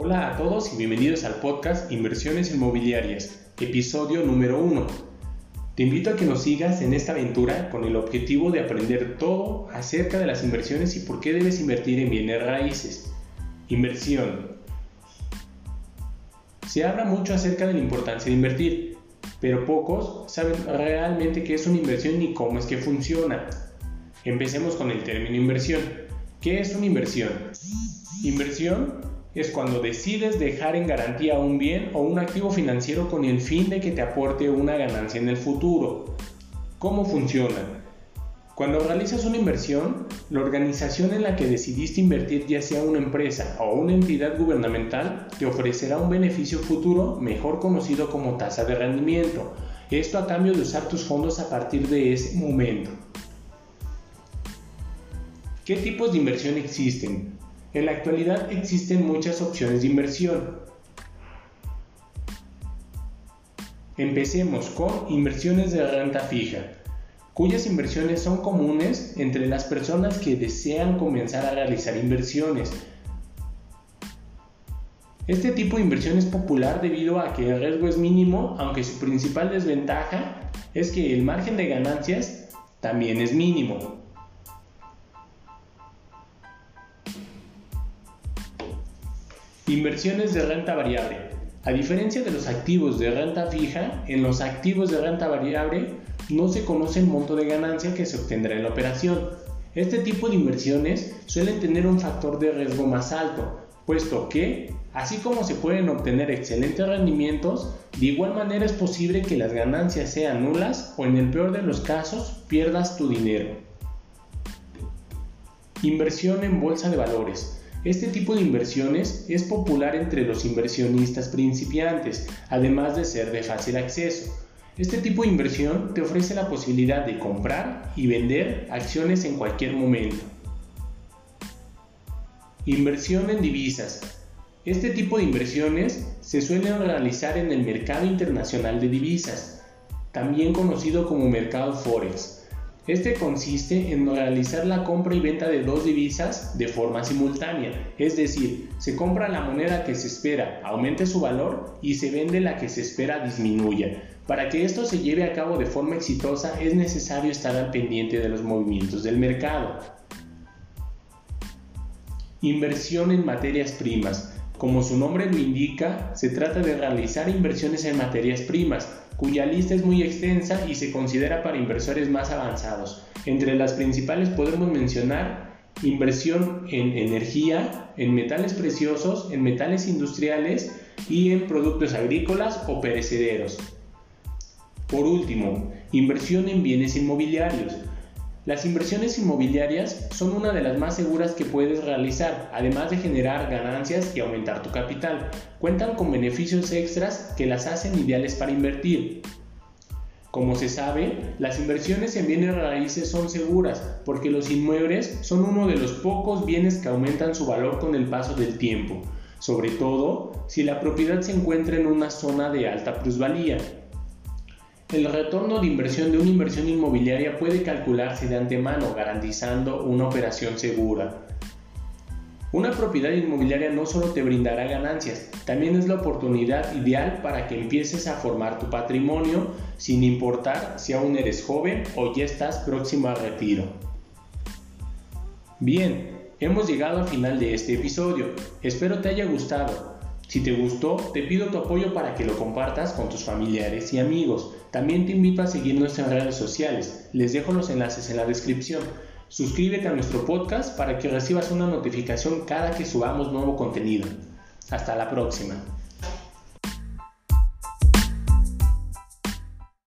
Hola a todos y bienvenidos al podcast Inversiones Inmobiliarias, episodio número 1. Te invito a que nos sigas en esta aventura con el objetivo de aprender todo acerca de las inversiones y por qué debes invertir en bienes raíces. Inversión. Se habla mucho acerca de la importancia de invertir, pero pocos saben realmente qué es una inversión ni cómo es que funciona. Empecemos con el término inversión. ¿Qué es una inversión? Inversión es cuando decides dejar en garantía un bien o un activo financiero con el fin de que te aporte una ganancia en el futuro. ¿Cómo funciona? Cuando realizas una inversión, la organización en la que decidiste invertir, ya sea una empresa o una entidad gubernamental, te ofrecerá un beneficio futuro mejor conocido como tasa de rendimiento. Esto a cambio de usar tus fondos a partir de ese momento. ¿Qué tipos de inversión existen? En la actualidad existen muchas opciones de inversión. Empecemos con inversiones de renta fija, cuyas inversiones son comunes entre las personas que desean comenzar a realizar inversiones. Este tipo de inversión es popular debido a que el riesgo es mínimo, aunque su principal desventaja es que el margen de ganancias también es mínimo. Inversiones de renta variable. A diferencia de los activos de renta fija, en los activos de renta variable no se conoce el monto de ganancia que se obtendrá en la operación. Este tipo de inversiones suelen tener un factor de riesgo más alto, puesto que, así como se pueden obtener excelentes rendimientos, de igual manera es posible que las ganancias sean nulas o en el peor de los casos pierdas tu dinero. Inversión en bolsa de valores. Este tipo de inversiones es popular entre los inversionistas principiantes, además de ser de fácil acceso. Este tipo de inversión te ofrece la posibilidad de comprar y vender acciones en cualquier momento. Inversión en divisas. Este tipo de inversiones se suelen realizar en el mercado internacional de divisas, también conocido como mercado forex. Este consiste en realizar la compra y venta de dos divisas de forma simultánea, es decir, se compra la moneda que se espera aumente su valor y se vende la que se espera disminuya. Para que esto se lleve a cabo de forma exitosa es necesario estar al pendiente de los movimientos del mercado. Inversión en materias primas. Como su nombre lo indica, se trata de realizar inversiones en materias primas, cuya lista es muy extensa y se considera para inversores más avanzados. Entre las principales podemos mencionar inversión en energía, en metales preciosos, en metales industriales y en productos agrícolas o perecederos. Por último, inversión en bienes inmobiliarios. Las inversiones inmobiliarias son una de las más seguras que puedes realizar, además de generar ganancias y aumentar tu capital. Cuentan con beneficios extras que las hacen ideales para invertir. Como se sabe, las inversiones en bienes raíces son seguras porque los inmuebles son uno de los pocos bienes que aumentan su valor con el paso del tiempo, sobre todo si la propiedad se encuentra en una zona de alta plusvalía. El retorno de inversión de una inversión inmobiliaria puede calcularse de antemano garantizando una operación segura. Una propiedad inmobiliaria no solo te brindará ganancias, también es la oportunidad ideal para que empieces a formar tu patrimonio sin importar si aún eres joven o ya estás próximo al retiro. Bien, hemos llegado al final de este episodio. Espero te haya gustado. Si te gustó, te pido tu apoyo para que lo compartas con tus familiares y amigos. También te invito a seguirnos en redes sociales. Les dejo los enlaces en la descripción. Suscríbete a nuestro podcast para que recibas una notificación cada que subamos nuevo contenido. Hasta la próxima.